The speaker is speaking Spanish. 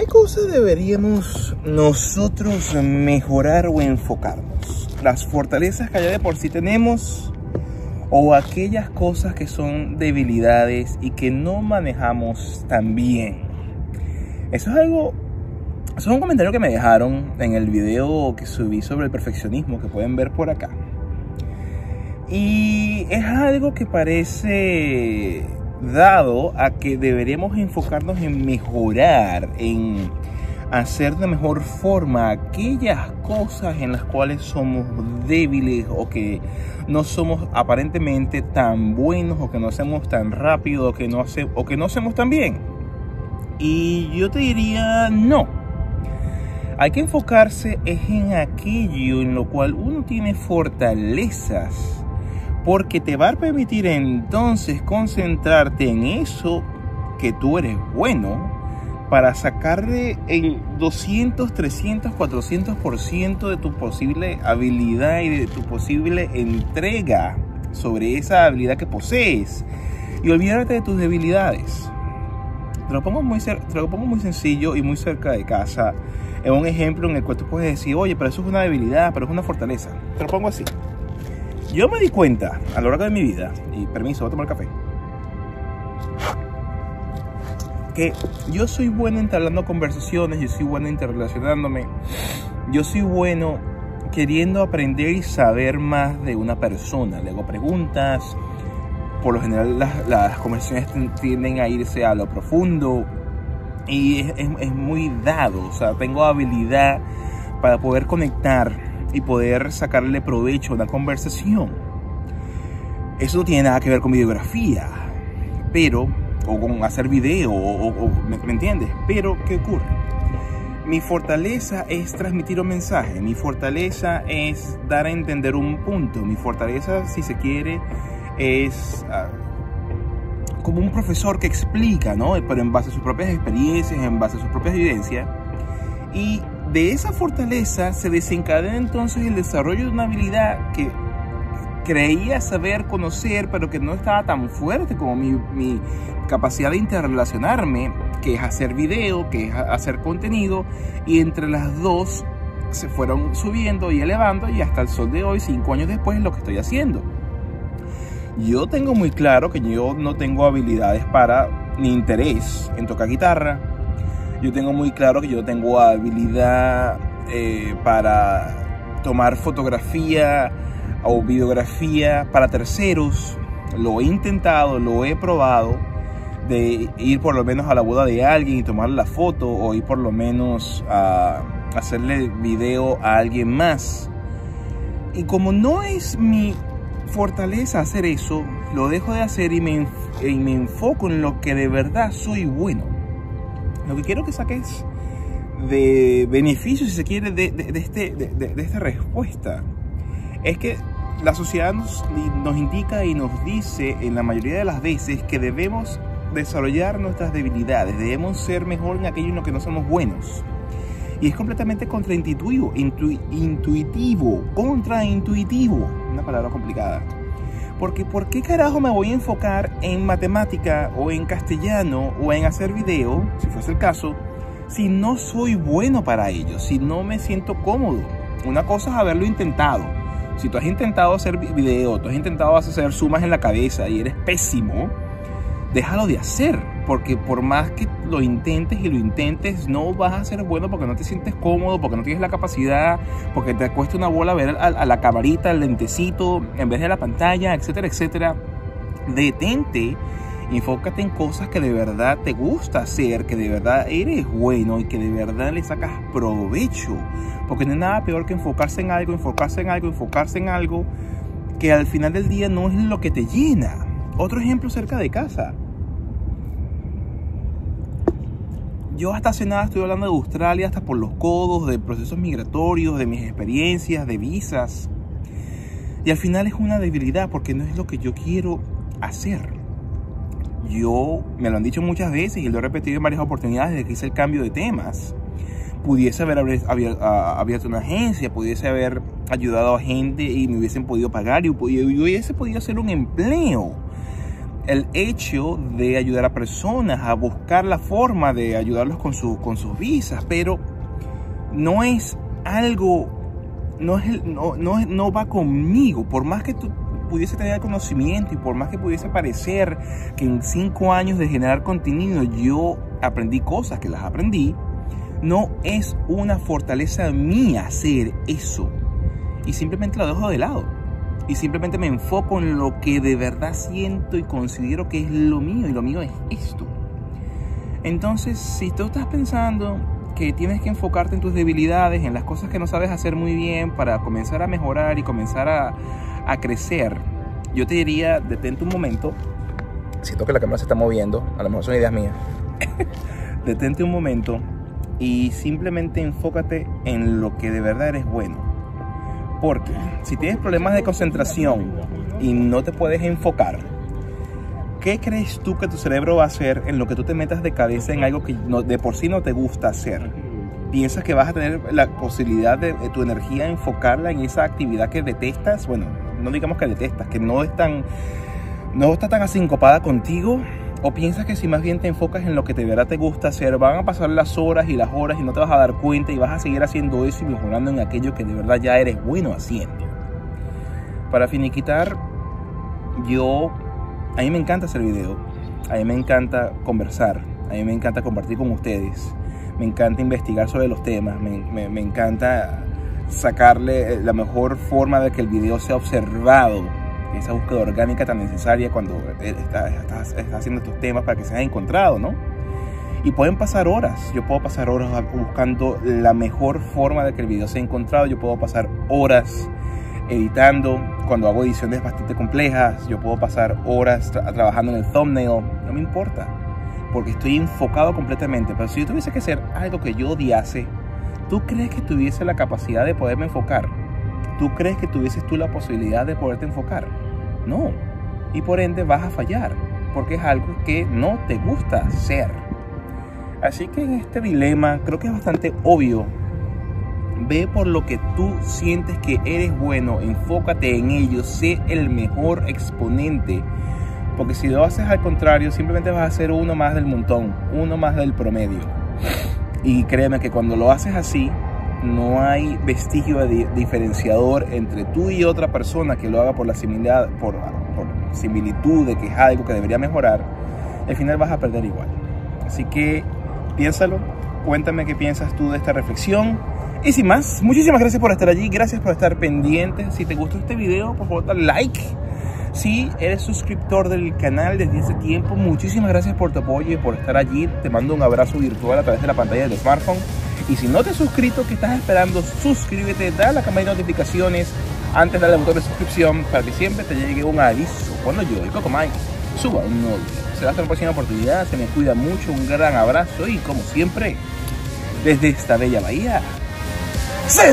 qué cosa deberíamos nosotros mejorar o enfocarnos? ¿Las fortalezas que ya de por sí tenemos o aquellas cosas que son debilidades y que no manejamos tan bien? Eso es algo, eso es un comentario que me dejaron en el video que subí sobre el perfeccionismo que pueden ver por acá. Y es algo que parece dado a que deberíamos enfocarnos en mejorar, en hacer de mejor forma aquellas cosas en las cuales somos débiles o que no somos aparentemente tan buenos o que no hacemos tan rápido o que no, hace, o que no hacemos tan bien. Y yo te diría no. Hay que enfocarse es en aquello en lo cual uno tiene fortalezas porque te va a permitir entonces concentrarte en eso que tú eres bueno para sacarle el 200, 300, 400% de tu posible habilidad y de tu posible entrega sobre esa habilidad que posees y olvídate de tus debilidades. Te lo, pongo muy, te lo pongo muy sencillo y muy cerca de casa. En un ejemplo en el cual tú puedes decir, oye, pero eso es una debilidad, pero es una fortaleza. Te lo pongo así. Yo me di cuenta a lo largo de mi vida, y permiso, voy a tomar café, que yo soy bueno entablando conversaciones, yo soy bueno interrelacionándome, yo soy bueno queriendo aprender y saber más de una persona. Le hago preguntas, por lo general las, conversaciones tienden a irse a lo profundo y es, muy dado, o sea, tengo habilidad para poder conectar y poder sacarle provecho a una conversación. Eso no tiene nada que ver con videografía, pero, o con hacer video, o, ¿me, ¿me entiendes? Pero, ¿qué ocurre? Mi fortaleza es transmitir un mensaje, mi fortaleza es dar a entender un punto, mi fortaleza, si se quiere, es uh, como un profesor que explica, ¿no? Pero en base a sus propias experiencias, en base a sus propias vivencias. Y de esa fortaleza se desencadena entonces el desarrollo de una habilidad que creía saber conocer, pero que no estaba tan fuerte como mi, capacidad de interrelacionarme, que es hacer video, que es hacer contenido, y entre las dos se fueron subiendo y elevando y hasta el sol de hoy, cinco años después, es lo que estoy haciendo. Yo tengo muy claro que yo no tengo habilidades para ni interés en tocar guitarra, yo tengo muy claro que yo tengo habilidad eh, para tomar fotografía o videografía para terceros. Lo he intentado, lo he probado de ir por lo menos a la boda de alguien y tomar la foto o ir por lo menos a hacerle video a alguien más. Y como no es mi fortaleza hacer eso, lo dejo de hacer y me, y me enfoco en lo que de verdad soy bueno. Lo que quiero que saques de beneficio, si se quiere, de, este, de, esta respuesta es que la sociedad nos, nos indica y nos dice en la mayoría de las veces que debemos desarrollar nuestras debilidades, debemos ser mejor en aquello en lo que no somos buenos. Y es completamente contraintuitivo, intuitivo, contraintuitivo, una palabra complicada. Porque ¿por qué carajo me voy a enfocar en matemática o en castellano o en hacer video, si fuese el caso, si no soy bueno para ello, si no me siento cómodo? Una cosa es haberlo intentado. Si tú has intentado hacer video, tú has intentado hacer sumas en la cabeza y eres pésimo, déjalo de hacer porque por más que lo intentes y lo intentes, no vas a ser bueno porque no te sientes cómodo, porque no tienes la capacidad, porque te cuesta una bola ver a, la camarita, el lentecito, en vez de la pantalla, etcétera, etcétera. Detente, enfócate en cosas que de verdad te gusta hacer, que de verdad eres bueno y que de verdad le sacas provecho. Porque no hay nada peor que enfocarse en algo, enfocarse en algo, enfocarse en algo que al final del día no es lo que te llena. Otro ejemplo cerca de casa yo hasta hace nada estoy hablando de Australia, hasta por los codos, de procesos migratorios, de mis experiencias, de visas. Y al final es una debilidad porque no es lo que yo quiero hacer. Yo, me lo han dicho muchas veces y lo he repetido en varias oportunidades desde que hice el cambio de temas. Pudiese haber abierto una agencia, pudiese haber ayudado a gente y me hubiesen podido pagar y hubiese podido hacer un empleo el hecho de ayudar a personas a buscar la forma de ayudarlos con, con sus visas, pero no es algo, no, es, no, no, no va conmigo, por más que tú pudiese tener conocimiento y por más que pudiese parecer que en cinco años de generar contenido yo aprendí cosas que las aprendí, no es una fortaleza mía hacer eso. Y simplemente lo dejo de lado. Y simplemente me enfoco en lo que de verdad siento y considero que es lo mío. Y lo mío es esto. Entonces, si tú estás pensando que tienes que enfocarte en tus debilidades, en las cosas que no sabes hacer muy bien para comenzar a mejorar y comenzar a, a crecer, yo te diría, detente un momento. Siento que la cámara se está moviendo, a lo mejor son ideas mías. detente un momento y simplemente enfócate en lo que de verdad eres bueno. Porque si tienes problemas de concentración y no te puedes enfocar, ¿qué crees tú que tu cerebro va a hacer en lo que tú te metas de cabeza en algo que de por sí no te gusta hacer? ¿Piensas que vas a tener la posibilidad de, tu energía enfocarla en esa actividad que detestas? Bueno, no digamos que detestas, que no es tan, no está tan asincopada contigo ¿O piensas que si más bien te enfocas en lo que de verdad te gusta hacer, van a pasar las horas y las horas y no te vas a dar cuenta y vas a seguir haciendo eso y mejorando en aquello que de verdad ya eres bueno haciendo? Para finiquitar, yo, a mí me encanta hacer video, a mí me encanta conversar, a mí me encanta compartir con ustedes, me encanta investigar sobre los temas, me, me encanta sacarle la mejor forma de que el video sea observado esa búsqueda orgánica tan necesaria cuando estás, haciendo estos temas para que sean encontrados, ¿no? Y pueden pasar horas, yo puedo pasar horas buscando la mejor forma de que el video sea encontrado, yo puedo pasar horas editando, cuando hago ediciones bastante complejas, yo puedo pasar horas trabajando en el thumbnail, no me importa, porque estoy enfocado completamente, pero si yo tuviese que hacer algo que yo odiase, ¿tú crees que tuviese la capacidad de poderme enfocar? ¿Tú crees que tuvieses tú la posibilidad de poderte enfocar? No. Y por ende vas a fallar, porque es algo que no te gusta hacer. Así que en este dilema creo que es bastante obvio. Ve por lo que tú sientes que eres bueno, enfócate en ello, sé el mejor exponente. Porque si lo haces al contrario, simplemente vas a ser uno más del montón, uno más del promedio. Y créeme que cuando lo haces así, no hay vestigio de diferenciador entre tú y otra persona que lo haga por la similitud, por, similitud de que es algo que debería mejorar, al final vas a perder igual. Así que piénsalo, cuéntame qué piensas tú de esta reflexión. Y sin más, muchísimas gracias por estar allí, gracias por estar pendiente. Si te gustó este video, por favor, dale like. Si eres suscriptor del canal desde hace tiempo, muchísimas gracias por tu apoyo y por estar allí. Te mando un abrazo virtual a través de la pantalla del smartphone. Y si no te has suscrito, ¿qué estás esperando? Suscríbete, dale a la campanita de notificaciones antes de darle al botón de suscripción para que siempre te llegue un aviso cuando yo, el Coco Mike, suba un nuevo video. Será hasta la próxima oportunidad, se me cuida mucho, un gran abrazo. Y como siempre, desde esta bella bahía, ¡Se